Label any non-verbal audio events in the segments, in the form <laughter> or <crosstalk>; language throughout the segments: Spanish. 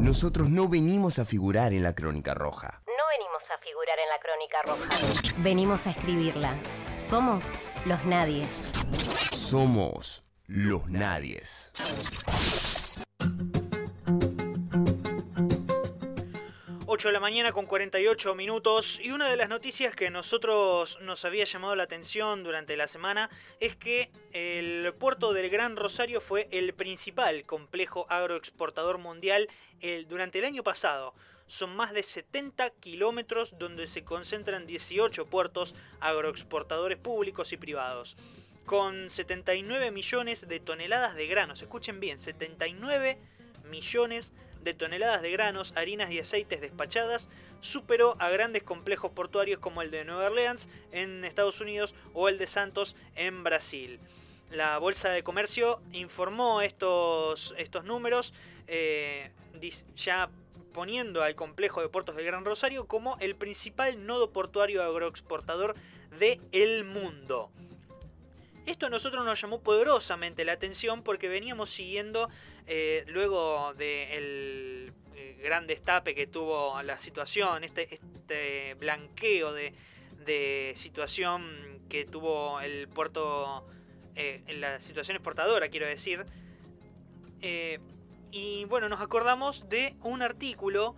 Nosotros no venimos a figurar en la crónica roja. No venimos a figurar en la crónica roja. Venimos a escribirla. Somos los nadies. Somos los nadies. 8 de la mañana con 48 minutos y una de las noticias que nosotros nos había llamado la atención durante la semana es que el puerto del Gran Rosario fue el principal complejo agroexportador mundial durante el año pasado. Son más de 70 kilómetros donde se concentran 18 puertos agroexportadores públicos y privados. Con 79 millones de toneladas de granos, escuchen bien, 79 millones de de toneladas de granos, harinas y aceites despachadas, superó a grandes complejos portuarios como el de Nueva Orleans en Estados Unidos o el de Santos en Brasil. La Bolsa de Comercio informó estos, estos números eh, ya poniendo al complejo de puertos del Gran Rosario como el principal nodo portuario agroexportador del el mundo. Esto a nosotros nos llamó poderosamente la atención porque veníamos siguiendo eh, luego del eh, gran destape que tuvo la situación, este, este blanqueo de, situación que tuvo el puerto eh, la situación exportadora, quiero decir. y bueno, nos acordamos de un artículo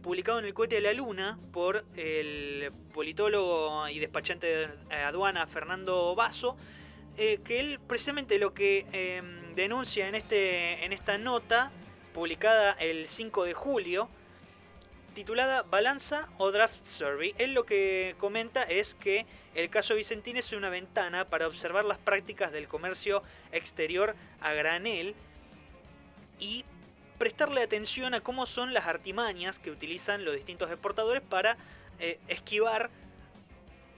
publicado en el cohete de la luna por el politólogo y despachante de aduana Fernando Basso, que él precisamente lo que em, denuncia en, este, en esta nota, publicada el 5 de julio, titulada Balanza o Draft Survey. Él lo que comenta es que el caso Vicentín es una ventana para observar las prácticas del comercio exterior a granel y prestarle atención a cómo son las artimañas que utilizan los distintos exportadores para eh, esquivar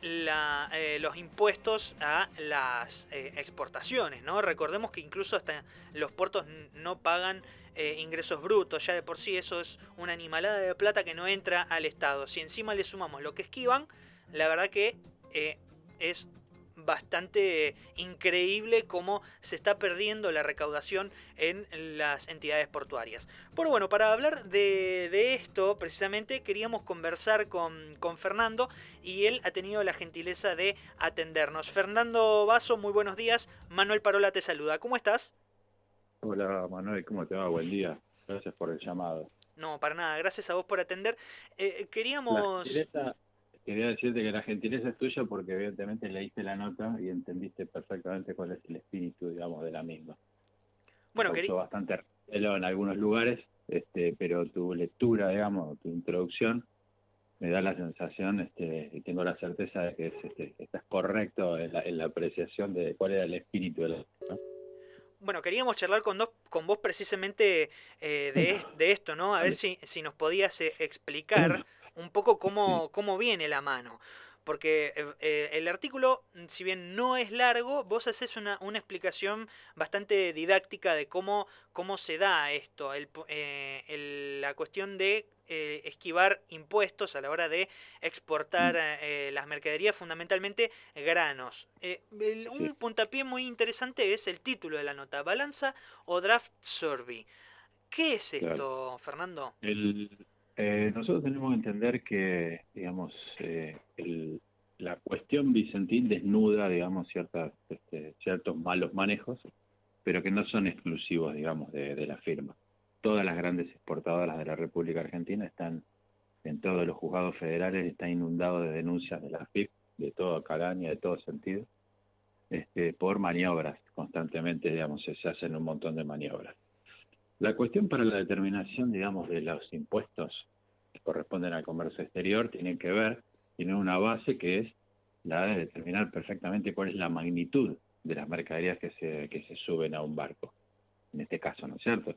eh, los impuestos a las eh, exportaciones, ¿no? Recordemos que incluso hasta los puertos no pagan eh, ingresos brutos, ya de por sí eso es una animalada de plata que no entra al Estado. Si encima le sumamos lo que esquivan, la verdad que es bastante increíble cómo se está perdiendo la recaudación en las entidades portuarias. Pero bueno, para hablar de, esto precisamente queríamos conversar con, con, Fernando y él ha tenido la gentileza de atendernos. Fernando Vaso, muy buenos días. Manuel Parola te saluda. ¿Cómo estás? Hola Manuel, ¿cómo te va? Buen día. Gracias por el llamado. No, para nada. Gracias a vos por atender. Eh, queríamos... Quería decirte que la gentileza es tuya porque evidentemente leíste la nota y entendiste perfectamente cuál es el espíritu, digamos, de la misma. Bueno, quería... bastante en algunos lugares, este, pero tu lectura, digamos, tu introducción, me da la sensación, este, y tengo la certeza de que es, este, estás correcto en la, apreciación de cuál era el espíritu de la Bueno, queríamos charlar con, con vos precisamente eh, de, de, esto, ¿no? A ver si, si nos podías eh, explicar un poco cómo, cómo viene la mano. Porque eh, eh, el artículo, si bien no es largo, vos haces una, una explicación bastante didáctica de cómo, cómo se da esto, el, eh, la cuestión de esquivar impuestos a la hora de exportar mm. las mercaderías, fundamentalmente granos. un puntapié muy interesante es el título de la nota, Balanza o Draft Survey. ¿Qué es esto, Fernando? El, eh, nosotros tenemos que entender que, digamos, eh, la cuestión Vicentín desnuda, digamos, ciertas, este, ciertos malos manejos, pero que no son exclusivos, digamos, de, la firma. Todas las grandes exportadoras de la República Argentina están, en todos los juzgados federales, están inundados de denuncias de la FIP, de toda calaña, de todo sentido, este, por maniobras constantemente, digamos, se hacen un montón de maniobras. La cuestión para la determinación, digamos, de los impuestos que corresponden al comercio exterior tiene que ver, tiene una base que es la de determinar perfectamente cuál es la magnitud de las mercaderías que se, que se suben a un barco, en este caso, ¿no es cierto?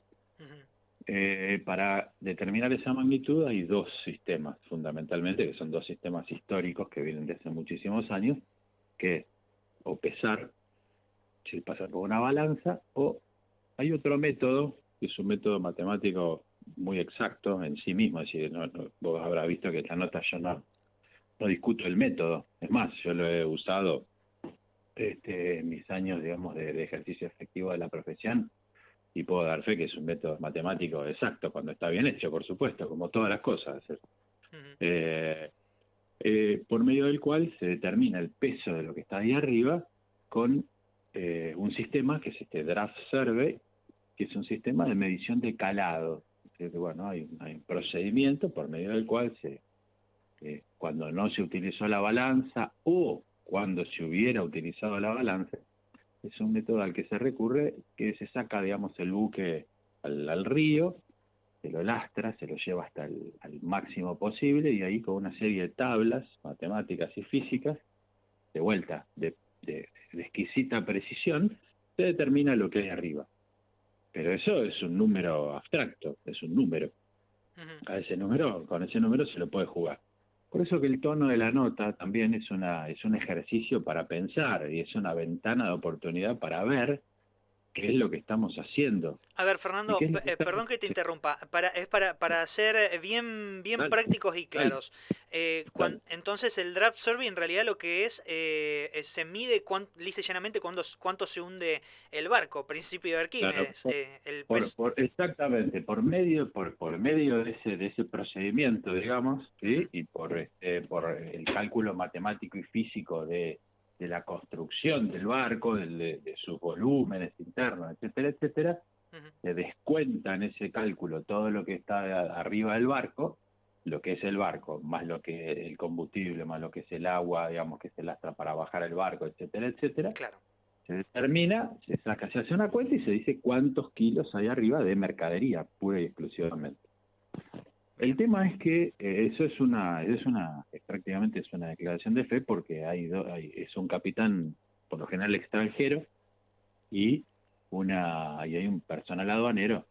Eh, para determinar esa magnitud hay dos sistemas fundamentalmente, que son dos sistemas históricos que vienen desde hace muchísimos años, que es o pesar, si pasa por una balanza, o hay otro método es un método matemático muy exacto en sí mismo, es decir, no, vos habrás visto que esta nota yo no, no discuto el método, es más, yo lo he usado este, en mis años, digamos, de, ejercicio efectivo de la profesión, y puedo dar fe que es un método matemático exacto cuando está bien hecho, por supuesto, como todas las cosas. Eh, eh, por medio del cual se determina el peso de lo que está ahí arriba con eh, un sistema que es este Draft Survey, que es un sistema de medición de calado. bueno, hay, un procedimiento por medio del cual se, cuando no se utilizó la balanza o cuando se hubiera utilizado la balanza, es un método al que se recurre, que se saca, digamos, el buque al, río, se lo lastra, se lo lleva hasta el máximo posible y ahí con una serie de tablas matemáticas y físicas, de vuelta, de, exquisita precisión, se determina lo que hay arriba. Pero eso es un número abstracto, es un número. A ese número, con ese número se lo puede jugar. Por eso que el tono de la nota también es, una, es un ejercicio para pensar y es una ventana de oportunidad para ver qué es lo que estamos haciendo. A ver, Fernando, eh, perdón que te interrumpa, para, es para, para ser eh, bien, bien prácticos y claros. Eh, entonces, el draft survey en realidad lo que es, se mide lisa y llanamente cuánto, cuánto se hunde el barco, principio de Arquímedes. exactamente, por medio, por, por medio de ese, de ese procedimiento, digamos, y por, este, por el cálculo matemático y físico de de la construcción del barco, de, sus volúmenes internos, etcétera, etcétera, se descuenta en ese cálculo todo lo que está arriba del barco, lo que es el barco, más lo que el combustible, más lo que es el agua, digamos, que se lastra para bajar el barco, etcétera, etcétera. Claro. Se determina, se saca, se hace una cuenta y se dice cuántos kilos hay arriba de mercadería, pura y exclusivamente. El tema es que eh, eso es una, es una, prácticamente es una declaración de fe porque hay, hay, es un capitán por lo general extranjero y una y hay un personal aduanero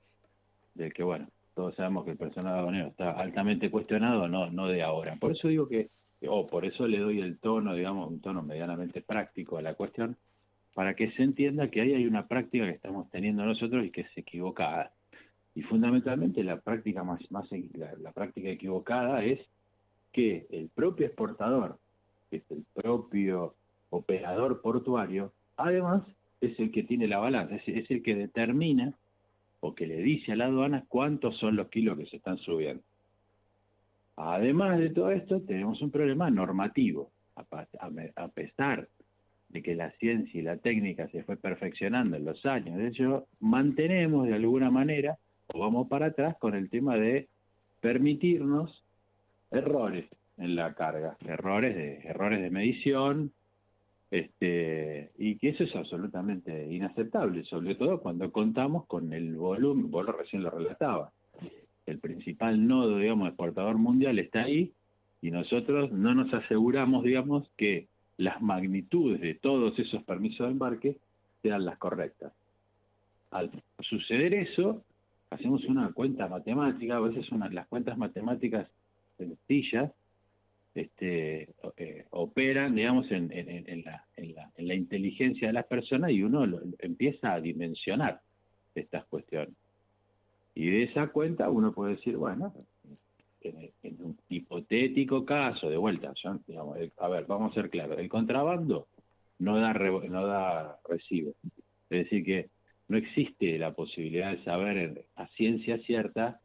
del que bueno todos sabemos que el personal aduanero está altamente cuestionado no no de ahora. Por eso digo que o por eso le doy el tono digamos un tono medianamente práctico a la cuestión para que se entienda que ahí hay una práctica que estamos teniendo nosotros y que es equivocada y fundamentalmente la práctica más, más la, práctica equivocada es que el propio exportador, que es el propio operador portuario, además es el que tiene la balanza, es, el que determina o que le dice a la aduana cuántos son los kilos que se están subiendo. Además de todo esto, tenemos un problema normativo. A, pesar de que la ciencia y la técnica se fue perfeccionando en los años, de hecho, mantenemos de alguna manera vamos para atrás con el tema de permitirnos errores en la carga, errores de errores de medición, este, y que eso es absolutamente inaceptable, sobre todo cuando contamos con el volumen, vos recién lo relatabas, el principal nodo, digamos, exportador mundial está ahí, y nosotros no nos aseguramos, digamos, que las magnitudes de todos esos permisos de embarque sean las correctas. Al suceder eso, hacemos una cuenta matemática, a veces una, las cuentas matemáticas sencillas este, eh, operan, digamos, en, en, la, en, la, en la inteligencia de las personas y uno empieza a dimensionar estas cuestiones. Y de esa cuenta uno puede decir, bueno, en, un hipotético caso, de vuelta, a ver, vamos a ser claros, el contrabando no da, no da recibo. Es decir, que no existe la posibilidad de saber a ciencia cierta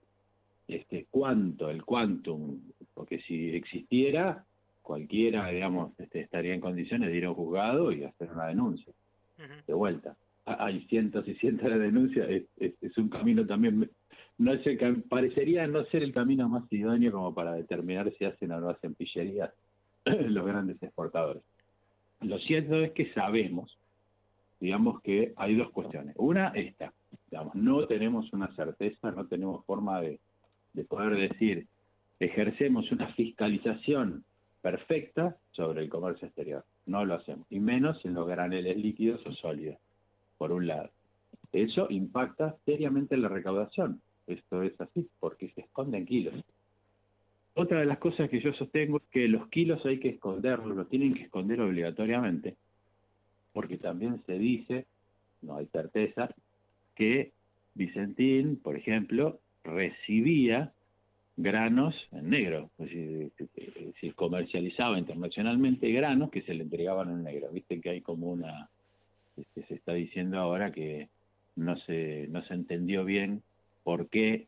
este, cuánto, el quantum, porque si existiera, cualquiera, digamos, este, estaría en condiciones de ir a un juzgado y hacer una denuncia. De vuelta. Hay cientos y cientos de denuncias, es, un camino también, no es parecería no ser el camino más idóneo como para determinar si hacen o no hacen pillerías <clears throat> los grandes exportadores. Lo cierto es que sabemos digamos que hay dos cuestiones. Una, esta, digamos, no tenemos una certeza, no tenemos forma de, poder decir, ejercemos una fiscalización perfecta sobre el comercio exterior. No lo hacemos, y menos en los graneles líquidos o sólidos, por un lado. Eso impacta seriamente en la recaudación. Esto es así, porque se esconden kilos. Otra de las cosas que yo sostengo es que los kilos hay que esconderlos, los tienen que esconder obligatoriamente, porque también se dice, no hay certeza, que Vicentín, por ejemplo, recibía granos en negro, es decir, comercializaba internacionalmente granos que se le entregaban en negro. Viste que hay como una, este, se está diciendo ahora que no se, no se entendió bien por qué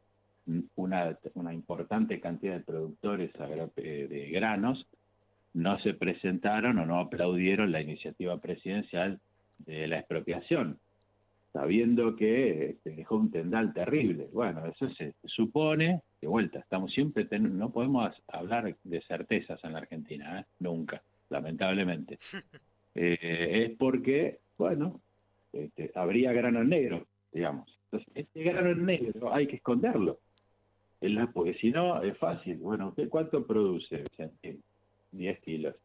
una, una importante cantidad de productores eh, de granos no se presentaron o no aplaudieron la iniciativa presidencial de la expropiación, sabiendo que este, dejó un tendal terrible. Bueno, eso se supone, de vuelta, estamos siempre, no podemos hablar de certezas en la Argentina, ¿eh? nunca, lamentablemente. <laughs> Eh, es porque, bueno, este, habría grano negro, digamos. Entonces, este grano negro hay que esconderlo. Porque si no, es fácil. Bueno, ¿cuánto produce? 10 kilos.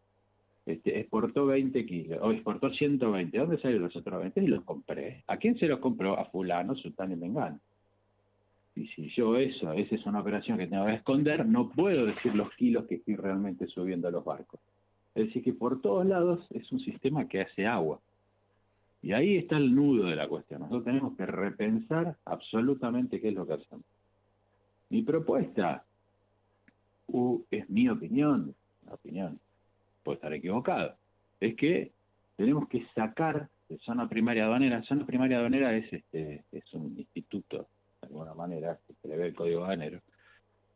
Este, exportó 20 kilos, o exportó 120. ¿Dónde salieron los otros 20? Y los compré. ¿A quién se los compró? A fulano, sultán y mengano. Y si yo eso, esa es una operación que tengo que esconder, no puedo decir los kilos que estoy realmente subiendo a los barcos. Es decir, que por todos lados es un sistema que hace agua. Y ahí está el nudo de la cuestión. Nosotros tenemos que repensar absolutamente qué es lo que hacemos. Mi propuesta, uh, es mi opinión, opinión, puede estar equivocado, es que tenemos que sacar de zona primaria aduanera. Zona primaria aduanera es este es un instituto, de alguna manera, que prevé el código aduanero,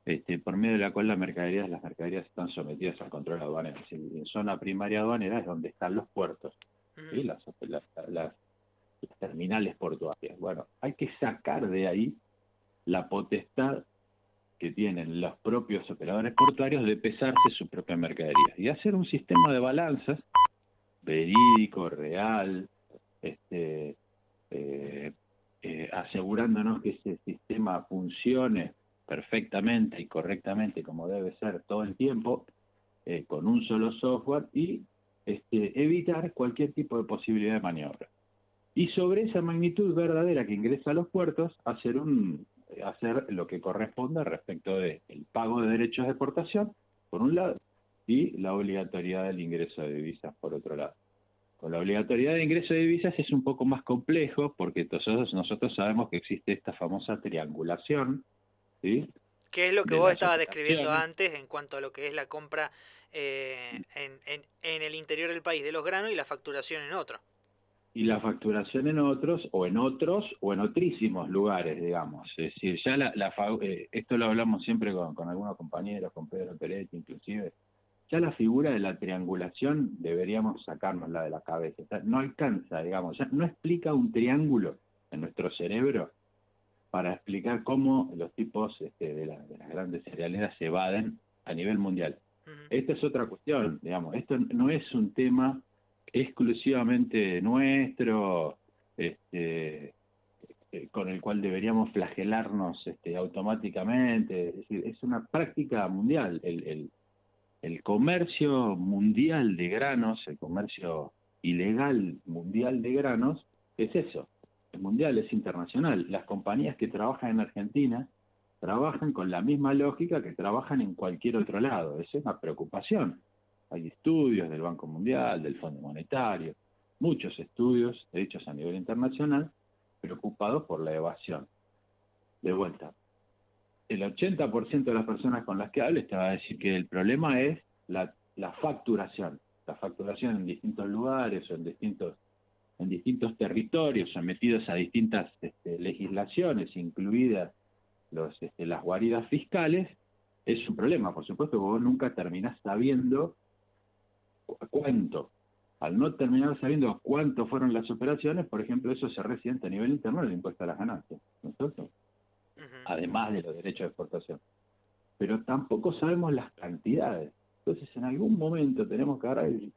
este, por medio de la cual las mercaderías, las mercaderías están sometidas al control aduanero. En zona primaria aduanera es donde están los puertos y las, las terminales portuarias. Bueno, hay que sacar de ahí la potestad que tienen los propios operadores portuarios de pesarse su propia mercadería y hacer un sistema de balanzas verídico, real, este, eh, eh, asegurándonos que ese sistema funcione perfectamente y correctamente como debe ser todo el tiempo, eh, con un solo software y este, evitar cualquier tipo de posibilidad de maniobra. Y sobre esa magnitud verdadera que ingresa a los puertos, hacer un, hacer lo que corresponda respecto del pago de derechos de exportación, por un lado, y la obligatoriedad del ingreso de divisas, por otro lado. Con la obligatoriedad de ingreso de divisas es un poco más complejo porque nosotros, nosotros sabemos que existe esta famosa triangulación. ¿sí? ¿Qué es lo que vos estabas describiendo antes en cuanto a lo que es la compra eh, en, en, en el interior del país de los granos y la facturación en otro? Y la facturación en otros o en otros o en otrísimos lugares, digamos. Es decir, ya la, eh, esto lo hablamos siempre con, con, algunos compañeros, con Pedro Peretti inclusive, ya la figura de la triangulación deberíamos sacárnosla de la cabeza. no alcanza, digamos, ya no explica un triángulo en nuestro cerebro para explicar cómo los tipos este, de, las grandes cerealeras se evaden a nivel mundial. Esta es otra cuestión, digamos, esto no es un tema exclusivamente nuestro, este, eh, con el cual deberíamos flagelarnos este, automáticamente. Es decir, es una práctica mundial. El, el, comercio mundial de granos, el comercio ilegal mundial de granos, es eso. Es mundial, es internacional. Las compañías que trabajan en Argentina trabajan con la misma lógica que trabajan en cualquier otro lado. Esa es una preocupación. Hay estudios del Banco Mundial, del Fondo Monetario, muchos estudios hechos a nivel internacional preocupados por la evasión. De vuelta, el 80% de las personas con las que hables te va a decir que el problema es la, facturación, la facturación en distintos lugares o en distintos en distintos territorios sometidos a distintas este, legislaciones, incluidas los, este, las guaridas fiscales, es un problema. Por supuesto, vos nunca terminás sabiendo cuánto. Al no terminar sabiendo cuánto fueron las operaciones, por ejemplo, eso se resiente a nivel interno el impuesto a las ganancias, ¿no Además de los derechos de exportación. Pero tampoco sabemos las cantidades. Entonces, en algún momento tenemos que agarrar y.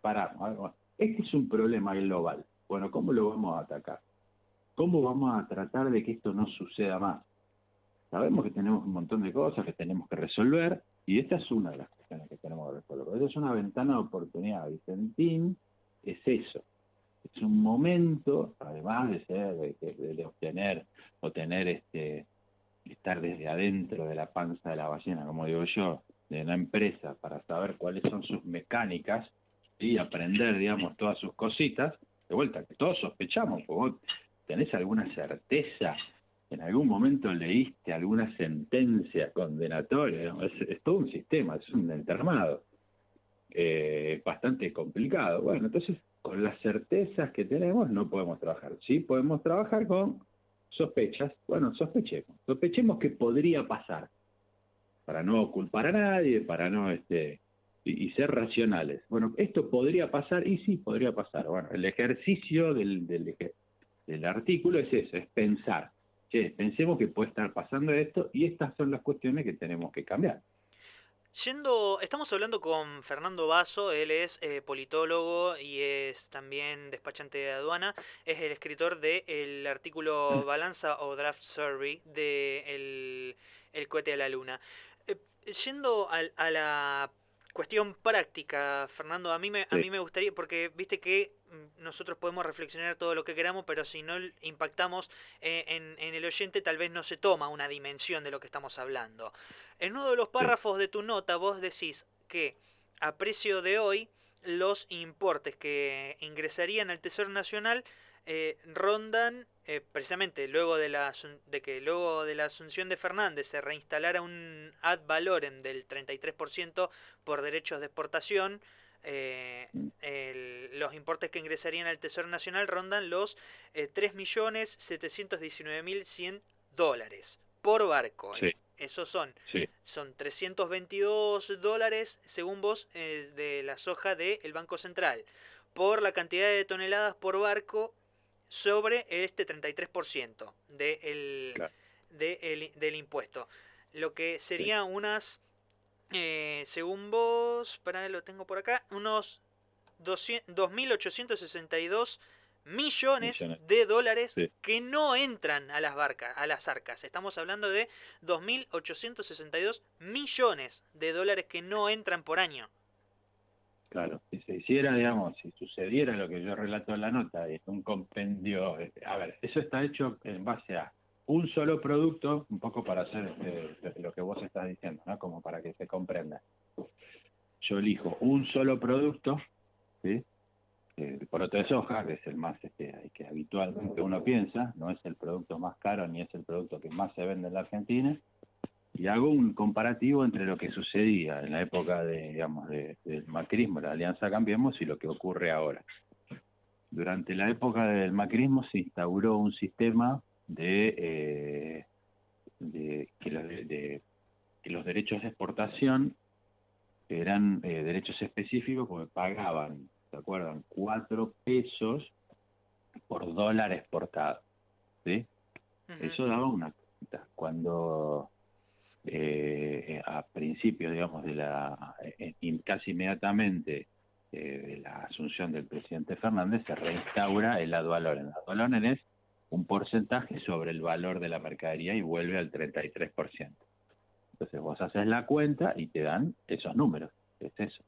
Este es un problema global. Bueno, ¿cómo lo vamos a atacar? ¿Cómo vamos a tratar de que esto no suceda más? Sabemos que tenemos un montón de cosas que tenemos que resolver y esta es una de las que tenemos que resolver. Esa es una ventana de oportunidad. Vicentín es eso. Es un momento, además de ser, de, obtener o tener este, estar desde adentro de la panza de la ballena, como digo yo, de una empresa para saber cuáles son sus mecánicas y aprender, digamos, todas sus cositas, de vuelta, que todos sospechamos, vos tenés alguna certeza en algún momento leíste alguna sentencia condenatoria, es, todo un sistema, es un entermado, eh, bastante complicado. Bueno, entonces con las certezas que tenemos no podemos trabajar. Sí podemos trabajar con sospechas, bueno, sospechemos, sospechemos que podría pasar, para no culpar a nadie, para no este y, ser racionales. Bueno, esto podría pasar, y sí, podría pasar. Bueno, el ejercicio del, del, del artículo es eso, es pensar. Che, pensemos que puede estar pasando esto y estas son las cuestiones que tenemos que cambiar. Yendo, estamos hablando con Fernando Basso, él es eh, politólogo y es también despachante de aduana, es el escritor del artículo mm. Balanza o Draft Survey de El, el cohete a la luna. Eh, yendo a, a, la cuestión práctica, Fernando, a mí me, a mí me gustaría, porque viste que mm, nosotros podemos reflexionar todo lo que queramos, pero si no impactamos eh, en, en, el oyente, tal vez no se toma una dimensión de lo que estamos hablando. En uno de los párrafos de tu nota, vos decís que a precio de hoy, los importes que ingresarían al Tesoro Nacional eh, rondan eh, precisamente luego de, la, de que luego de la asunción de Fernández se reinstalara un ad valorem del 33% por derechos de exportación, eh, los importes que ingresarían al Tesoro Nacional rondan los eh, 3.719.100 dólares por barco. Esos son, son 322 dólares, según vos, de la soja del Banco Central. Por la cantidad de toneladas por barco sobre este 33% de el, de del impuesto. Lo que sería unas, eh, según vos, para lo tengo por acá, unos 2.862 millones, de dólares que no entran a las barcas, a las arcas. Estamos hablando de 2.862 millones de dólares que no entran por año. Claro, si se hiciera, digamos, si sucediera lo que yo relato en la nota, es un compendio, este, a ver, eso está hecho en base a un solo producto, un poco para hacer este, lo que vos estás diciendo, ¿no? Como para que se comprenda. Yo elijo un solo producto, ¿sí? El poroto de soja, que es el más este, que habitualmente uno piensa, no es el producto más caro ni es el producto que más se vende en la Argentina, y hago un comparativo entre lo que sucedía en la época de, digamos, de, del macrismo, la Alianza Cambiemos, y lo que ocurre ahora. Durante la época del macrismo se instauró un sistema de, eh, de, que, los, derechos de exportación eran eh, derechos específicos porque pagaban, ¿se acuerdan? Cuatro pesos por dólar exportado. ¿sí? Eso daba una cuando eh, a principios, digamos, de la, eh, casi inmediatamente eh, de la asunción del presidente Fernández, se reinstaura el ad. El ad es un porcentaje sobre el valor de la mercadería y vuelve al 33%. Entonces vos haces la cuenta y te dan esos números, es eso.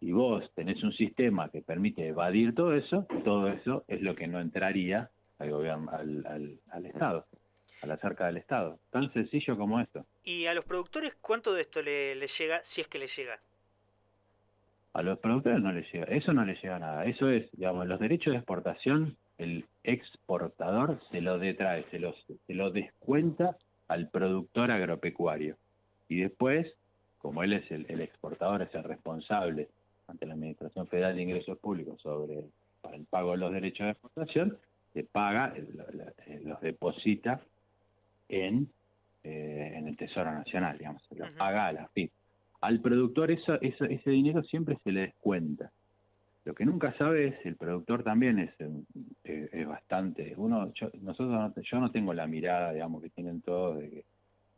Y vos tenés un sistema que permite evadir todo eso, todo eso es lo que no entraría al gobierno, al, al Estado a la cerca del Estado. Tan sencillo como esto. ¿Y a los productores cuánto de esto le, llega, si es que le llega? A los productores no les llega, eso no les llega nada. Eso es, digamos, los derechos de exportación, el exportador se lo detrae, se, los, se lo descuenta al productor agropecuario. Y después, como él es el, el exportador, es el responsable ante la Administración Federal de Ingresos Públicos sobre para el pago de los derechos de exportación, se paga, los deposita en, eh, en el Tesoro Nacional, digamos, se lo paga a la FIP. Al productor eso, ese dinero siempre se le descuenta. Lo que nunca sabe es, el productor también es, eh, es, bastante, uno, yo, nosotros yo no tengo la mirada, digamos, que tienen todos de que,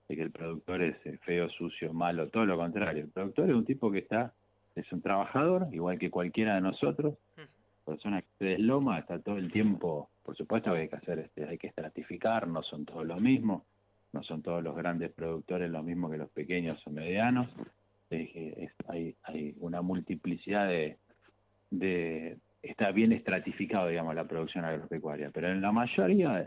de que el productor es eh, feo, sucio, malo, todo lo contrario. El productor es un tipo que está, es un trabajador, igual que cualquiera de nosotros, persona que se desloma, está todo el tiempo por supuesto que hay que hacer, este, hay que estratificar, no son todos los mismos, no son todos los grandes productores los mismos que los pequeños o medianos, hay, hay una multiplicidad de, está bien estratificado, digamos, la producción agropecuaria, pero en la mayoría,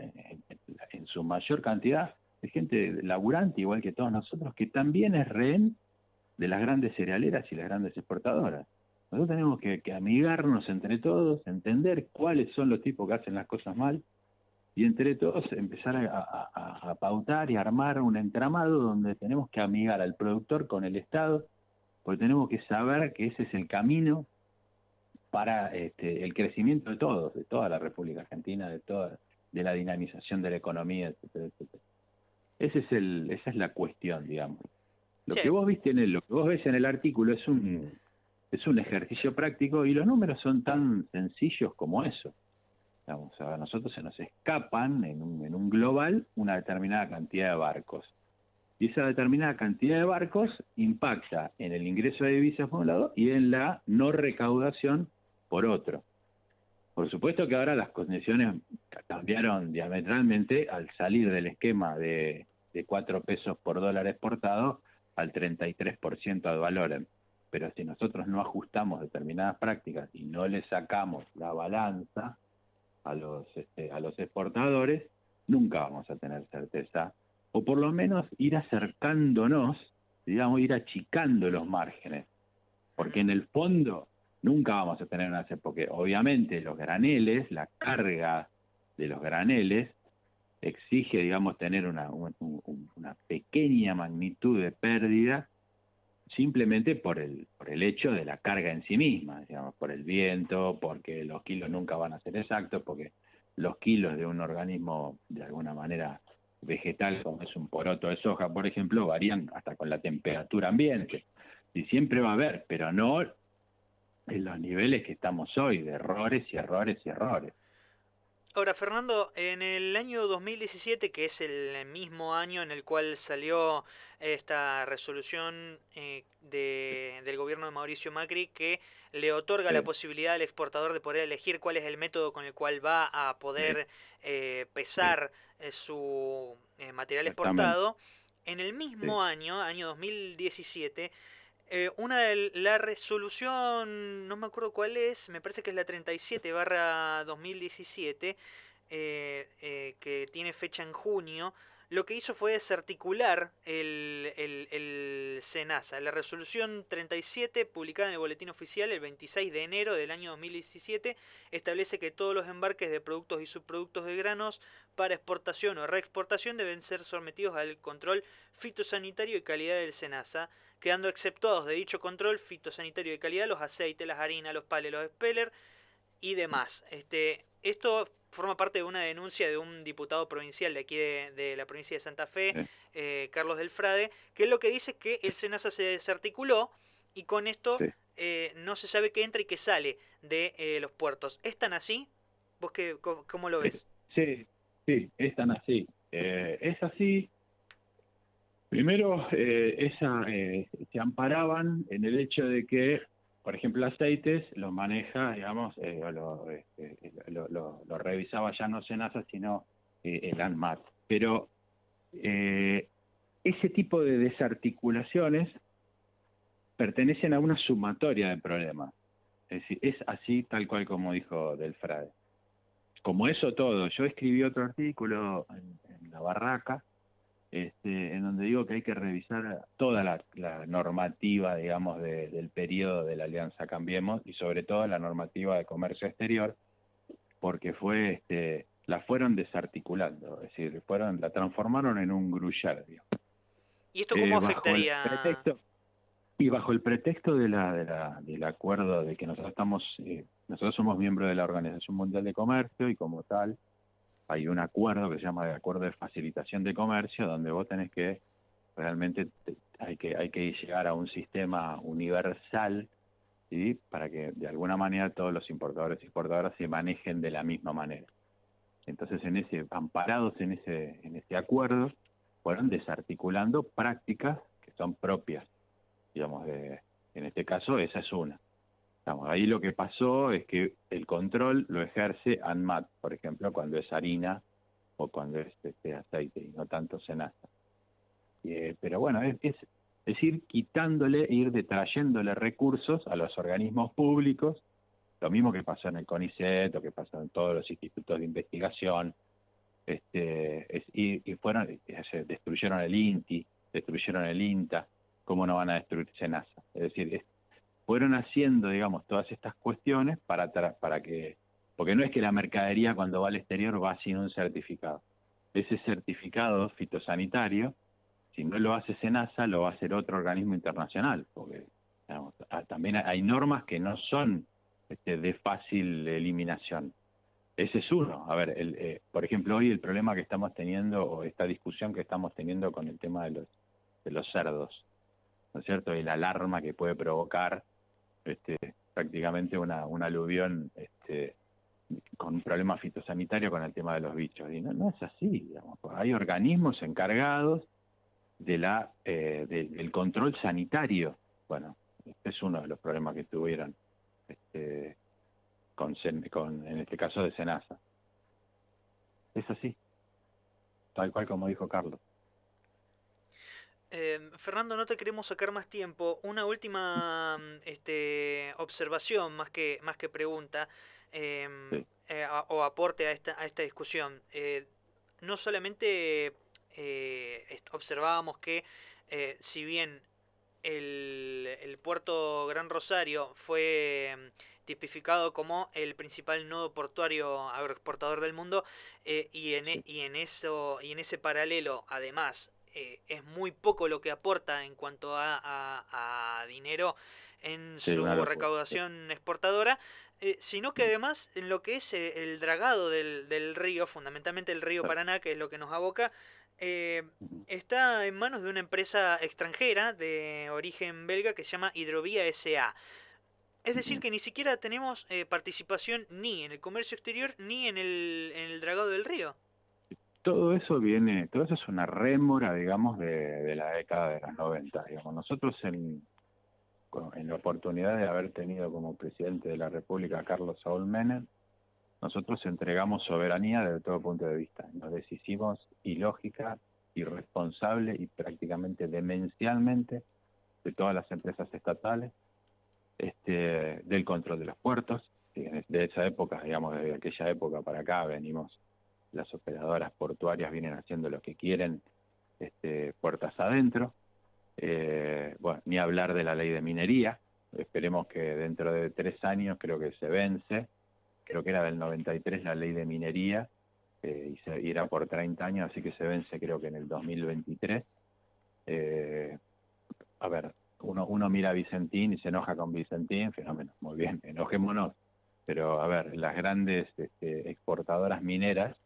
en, su mayor cantidad, de gente laburante, igual que todos nosotros, que también es rehén de las grandes cerealeras y las grandes exportadoras. Nosotros tenemos que, amigarnos entre todos, entender cuáles son los tipos que hacen las cosas mal y entre todos empezar a, pautar y armar un entramado donde tenemos que amigar al productor con el Estado, porque tenemos que saber que ese es el camino para este, el crecimiento de todos, de toda la República Argentina, de toda, de la dinamización de la economía, etcétera, etcétera. Ese es el, esa es la cuestión, digamos. Lo Sí. que vos viste en el, lo que vos ves en el artículo es un es un ejercicio práctico y los números son tan sencillos como eso. A nosotros se nos escapan en un, global una determinada cantidad de barcos. Y esa determinada cantidad de barcos impacta en el ingreso de divisas por un lado y en la no recaudación por otro. Por supuesto que ahora las condiciones cambiaron diametralmente al salir del esquema de, de 4 pesos por dólar exportado al 33% ad valorem. Pero si nosotros no ajustamos determinadas prácticas y no le sacamos la balanza a los, este, a los exportadores, nunca vamos a tener certeza, o por lo menos ir acercándonos, digamos, ir achicando los márgenes. Porque en el fondo nunca vamos a tener una porque obviamente los graneles, la carga de los graneles exige, digamos, tener una, un- un- una pequeña magnitud de pérdida simplemente por el, por el hecho de la carga en sí misma, digamos, por el viento, porque los kilos nunca van a ser exactos, porque los kilos de un organismo de alguna manera vegetal, como es un poroto de soja, por ejemplo, varían hasta con la temperatura ambiente. Y siempre va a haber, pero no en los niveles que estamos hoy, de errores y errores y errores. Ahora, Fernando, en el año 2017, que es el mismo año en el cual salió esta resolución eh, de- del gobierno de Mauricio Macri que le otorga la posibilidad al exportador de poder elegir cuál es el método con el cual va a poder eh, pesar eh, su eh, material exportado, en el mismo año, año 2017, eh, una de la resolución, no me acuerdo cuál es, me parece que es la 37 barra 2017, eh, eh, que tiene fecha en junio, lo que hizo fue desarticular el, el, el SENASA. La resolución 37, publicada en el Boletín Oficial el 26 de enero del año 2017, establece que todos los embarques de productos y subproductos de granos para exportación o reexportación deben ser sometidos al control fitosanitario y calidad del SENASA, quedando exceptuados de dicho control fitosanitario de calidad los aceites, las harinas, los pales, los speller y demás. Este, esto forma parte de una denuncia de un diputado provincial de aquí de, de la provincia de Santa Fe, eh, Carlos del Frade, que lo que dice es que el SENASA se desarticuló y con esto Sí. eh, no se sabe qué entra y qué sale de eh, los puertos. ¿Es tan así? ¿Vos qué, cómo, cómo lo ves? Sí, sí, es tan así. Eh, es así. Primero, eh, esa, eh, se amparaban en el hecho de que, por ejemplo, aceites lo maneja, digamos, eh, este, lo, revisaba ya no Senasa, sino eh, el ANMAT. Pero eh, ese tipo de desarticulaciones pertenecen a una sumatoria de problemas. Es decir, es así tal cual como dijo Del Frade como eso todo, yo escribí otro artículo en La Barraca, este, en donde digo que hay que revisar toda la, la normativa, digamos, de- del periodo de la Alianza Cambiemos y sobre todo la normativa de comercio exterior, porque fue, este, la fueron desarticulando, es decir, fueron, la transformaron en un digamos. ¿Y esto Eh, cómo afectaría? pretexto- y bajo el pretexto de la, de la- del acuerdo de que nosotros estamos, eh, nosotros somos miembros de la Organización Mundial de Comercio y como tal hay un acuerdo que se llama el Acuerdo de Facilitación de Comercio, donde vos tenés que realmente te- hay que hay que llegar a un sistema universal, ¿sí? para que de alguna manera todos los importadores y exportadoras se manejen de la misma manera. Entonces, en ese amparados en ese en ese acuerdo, fueron desarticulando prácticas que son propias, digamos, de, en este caso esa es una. Digamos, ahí lo que pasó es que el control lo ejerce ANMAT, por ejemplo, cuando es harina o cuando es este, aceite y no tanto cenaza. Eh, pero bueno, es, es, es ir quitándole, ir detrayéndole recursos a los organismos públicos, lo mismo que pasó en el CONICET o que pasó en todos los institutos de investigación, este, es- y, y fueron, destruyeron el INTI, destruyeron el INTA, ¿cómo no van a destruir SENASA? Es decir, es- fueron haciendo, digamos, todas estas cuestiones para, para que, porque no es que la mercadería cuando va al exterior va sin un certificado. Ese certificado fitosanitario, si no lo hace SENASA, lo va a hacer otro organismo internacional, porque digamos, ah, también hay normas que no son este, de fácil eliminación. ese es uno. A ver, el, eh, por ejemplo, hoy el problema que estamos teniendo, o esta discusión que estamos teniendo con el tema de los, de los cerdos, ¿no es cierto? Y la alarma que puede provocar este, prácticamente una, aluvión este, con un problema fitosanitario con el tema de los bichos. Y no, no es así. Hay organismos encargados de la, eh, del control sanitario. Bueno, este es uno de los problemas que tuvieron este, con, con, en este caso de Senasa. Es así, tal cual como dijo Carlos. Eh, Fernando, no te queremos sacar más tiempo. Una última este, observación, más que, más que pregunta, em, eh, o aporte a esta, a esta discusión. Eh, no solamente observábamos que, si bien el, el, puerto Gran Rosario fue em, tipificado como el principal nodo portuario agroexportador del mundo y, en, e, y, en eso, y en ese paralelo, además, eh, es muy poco lo que aporta en cuanto a, dinero en su recaudación exportadora, eh, sino que además en lo que es eh, el dragado del, río, fundamentalmente el río Paraná, que es lo que nos aboca, está en manos de una empresa extranjera de origen belga que se llama Hidrovía SA. Es decir, que ni siquiera tenemos participación ni en el comercio exterior ni en el, en el dragado del río todo eso viene, todo eso es una rémora, digamos, de, la década de los 90. Digamos. Nosotros en, en la oportunidad de haber tenido como presidente de la República a Carlos Saúl Menem, nosotros entregamos soberanía desde todo punto de vista. Nos deshicimos ilógica, irresponsable y prácticamente demencialmente de todas las empresas estatales, este, del control de los puertos. De esa época, digamos, desde aquella época para acá venimos las operadoras portuarias vienen haciendo lo que quieren este, puertas adentro. Eh, bueno, ni hablar de la ley de minería. Esperemos que dentro de tres años creo que se vence. Creo que era del 93 la ley de minería eh, y se irá por 30 años, así que se vence creo que en el 2023. Eh, a ver, uno, uno mira a Vicentín y se enoja con Vicentín, fenómeno, muy bien, <laughs> enojémonos. Pero a ver, las grandes este, exportadoras mineras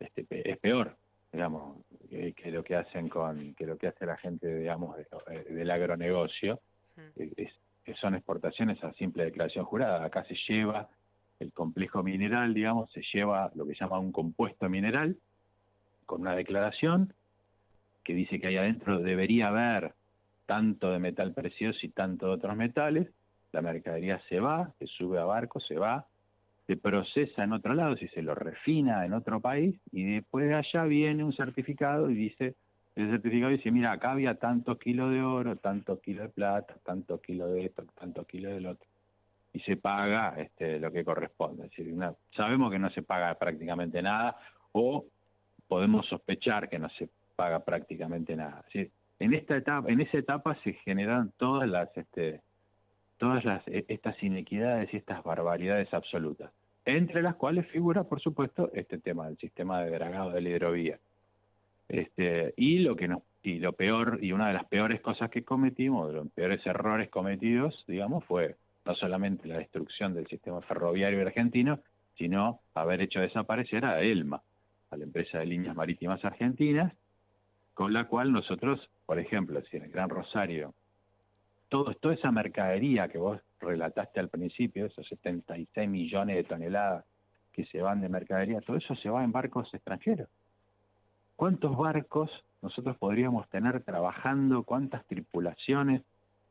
este, es peor, digamos, que, lo que hacen con, que lo que hace la gente, digamos, eh, del agronegocio, eh, es, que son exportaciones a simple declaración jurada. Acá se lleva el complejo mineral, digamos, se lleva lo que se llama un compuesto mineral con una declaración que dice que ahí adentro debería haber tanto de metal precioso y tanto de otros metales, la mercadería se va, se sube a barco, se va, se procesa en otro lado, si se lo refina en otro país, y después de allá viene un certificado y dice, el certificado dice, mira, acá había tantos kilos de oro, tantos kilos de plata, tantos kilos de esto, tantos kilos del otro. Y se paga este, lo que corresponde. Es decir, sabemos que no se paga prácticamente nada o podemos sospechar que no se paga prácticamente nada. en esta etapa, en esa etapa se generan todas las este, todas las, e, estas inequidades y estas barbaridades absolutas entre las cuales figura, por supuesto, este tema del sistema de dragado de la hidrovía. Este, y lo que nos, y lo peor, y una de las peores cosas que cometimos, de los peores errores cometidos, digamos, fue no solamente la destrucción del sistema ferroviario argentino, sino haber hecho desaparecer a ELMA, a la empresa de líneas marítimas argentinas, con la cual nosotros, por ejemplo, si en el Gran Rosario, todo, toda esa mercadería que vos relataste al principio, esos 76 millones de toneladas que se van de mercadería, todo eso se va en barcos extranjeros. ¿Cuántos barcos nosotros podríamos tener trabajando? ¿Cuántas tripulaciones?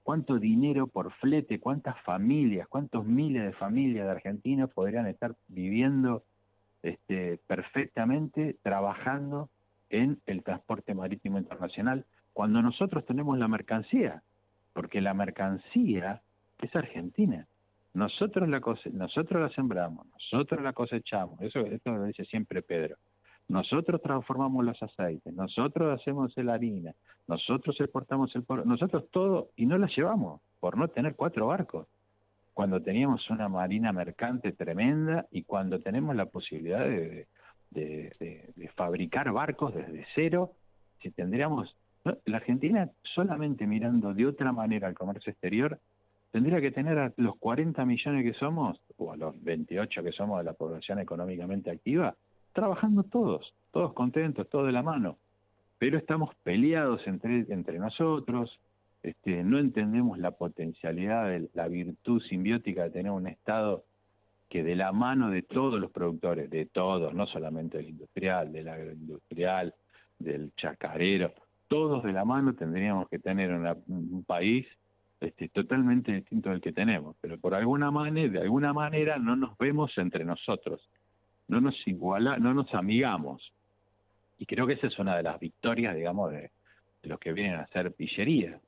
¿Cuánto dinero por flete? ¿Cuántas familias? ¿Cuántos miles de familias de argentinos podrían estar viviendo este, perfectamente trabajando en el transporte marítimo internacional cuando nosotros tenemos la mercancía? Porque la mercancía es Argentina. Nosotros la, cose nosotros la sembramos, nosotros la cosechamos, eso, esto lo dice siempre Pedro. Nosotros transformamos los aceites, nosotros hacemos la harina, nosotros exportamos el porro, nosotros todo, y no la llevamos por no tener cuatro barcos. Cuando teníamos una marina mercante tremenda y cuando tenemos la posibilidad de, de fabricar barcos desde cero, si tendríamos, la Argentina solamente mirando de otra manera el comercio exterior, tendría que tener a los 40 millones que somos, o a los 28 que somos de la población económicamente activa, trabajando todos, todos contentos, todos de la mano. Pero estamos peleados entre, entre nosotros, este, no entendemos la potencialidad, la virtud simbiótica de tener un Estado que de la mano de todos los productores, de todos, no solamente del industrial, del agroindustrial, del chacarero, todos de la mano tendríamos que tener un país este, totalmente distinto del que tenemos, pero por alguna manera, de alguna manera no nos vemos entre nosotros, no nos iguala, no nos amigamos. Y creo que esa es una de las victorias, digamos, de, los que vienen a hacer pillería.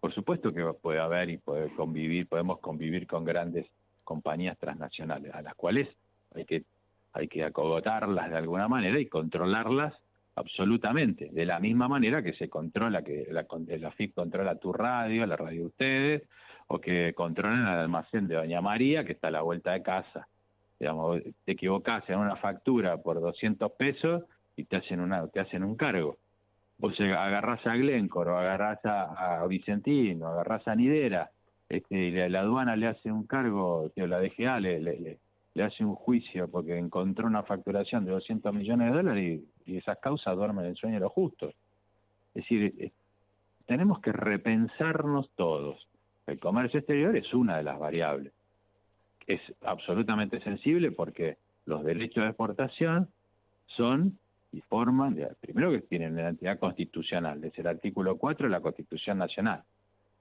Por supuesto que puede haber y puede convivir, podemos convivir con grandes compañías transnacionales, a las cuales hay que, hay que acogotarlas de alguna manera y controlarlas absolutamente, de la misma manera que se controla, que la, la FIP controla tu radio, la radio de ustedes, o que controlan el almacén de Doña María, que está a la vuelta de casa. Digamos, te equivocás en una factura por 200 pesos y te hacen, una, te hacen un cargo. Vos agarrás a Glencore, o agarrás a, a Vicentino, agarrás a Nidera, este, y la, aduana le hace un cargo, la DGA le, le, le hace un juicio porque encontró una facturación de 200 millones de dólares y, esas causas duermen el sueño de los justos. Es decir, eh, tenemos que repensarnos todos. El comercio exterior es una de las variables. Es absolutamente sensible porque los derechos de exportación son y forman, primero que tienen la entidad constitucional, es el artículo 4 de la Constitución Nacional.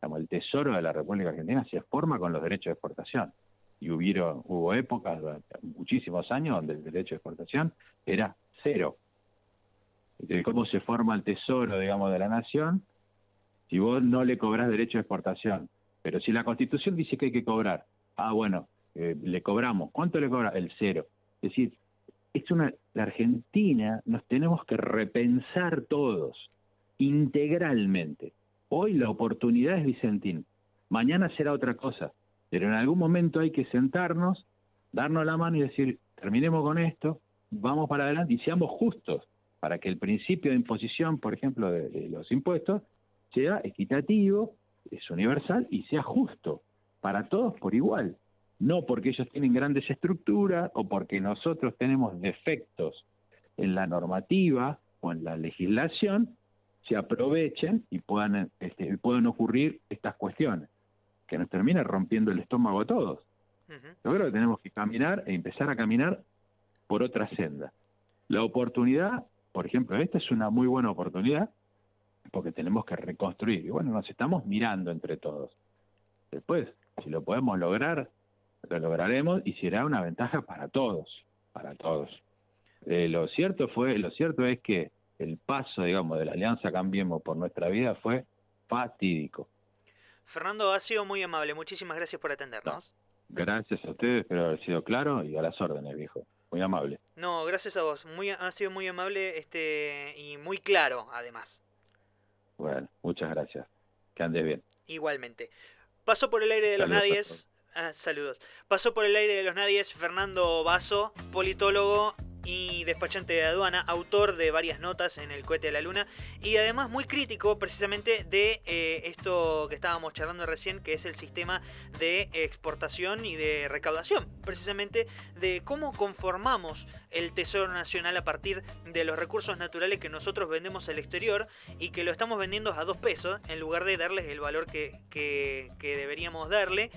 el Tesoro de la República Argentina se forma con los derechos de exportación y hubieron, hubo épocas, muchísimos años, donde el derecho de exportación era cero. De cómo se forma el tesoro, digamos, de la nación, si vos no le cobrás derecho de exportación, pero si la constitución dice que hay que cobrar, ah, bueno, eh, le cobramos, ¿cuánto le cobra? El cero. Es decir, es una, la Argentina nos tenemos que repensar todos, integralmente. Hoy la oportunidad es Vicentín, mañana será otra cosa. Pero en algún momento hay que sentarnos, darnos la mano y decir, terminemos con esto, vamos para adelante y seamos justos para que el principio de imposición, por ejemplo, de, los impuestos, sea equitativo, es universal y sea justo para todos por igual. No porque ellos tienen grandes estructuras o porque nosotros tenemos defectos en la normativa o en la legislación, se aprovechen y puedan, este, puedan ocurrir estas cuestiones que nos termina rompiendo el estómago a todos. Yo creo que tenemos que caminar e empezar a caminar por otra senda. La oportunidad, por ejemplo, esta es una muy buena oportunidad porque tenemos que reconstruir. Y bueno, nos estamos mirando entre todos. Después, si lo podemos lograr, lo lograremos y será una ventaja para todos, para todos. Eh, lo cierto fue, lo cierto es que el paso, digamos, de la Alianza Cambiemos por nuestra vida fue fatídico. Fernando, ha sido muy amable. Muchísimas gracias por atendernos. Gracias a ustedes, espero haber sido claro y a las órdenes, viejo. Muy amable. No, gracias a vos. Muy, ha sido muy amable este y muy claro, además. Bueno, muchas gracias. Que andes bien. Igualmente. Pasó por el aire de los nadies. Ah, saludos. Pasó por el aire de los nadies Fernando Vaso, politólogo y despachante de aduana, autor de varias notas en el cohete de la luna y además muy crítico precisamente de eh, esto que estábamos charlando recién, que es el sistema de exportación y de recaudación, precisamente de cómo conformamos el Tesoro Nacional a partir de los recursos naturales que nosotros vendemos al exterior y que lo estamos vendiendo a dos pesos en lugar de darles el valor que, que deberíamos darle.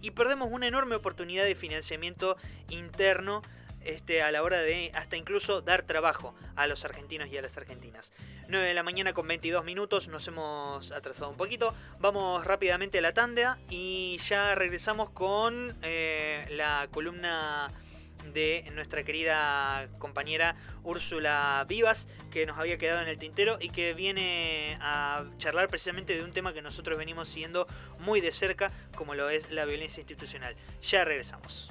Y perdemos una enorme oportunidad de financiamiento interno este, a la hora de hasta incluso dar trabajo a los argentinos y a las argentinas. 9 de la mañana con 22 minutos, nos hemos atrasado un poquito. Vamos rápidamente a la tanda y ya regresamos con eh, la columna de nuestra querida compañera Úrsula Vivas, que nos había quedado en el tintero y que viene a charlar precisamente de un tema que nosotros venimos siguiendo muy de cerca, como lo es la violencia institucional. Ya regresamos.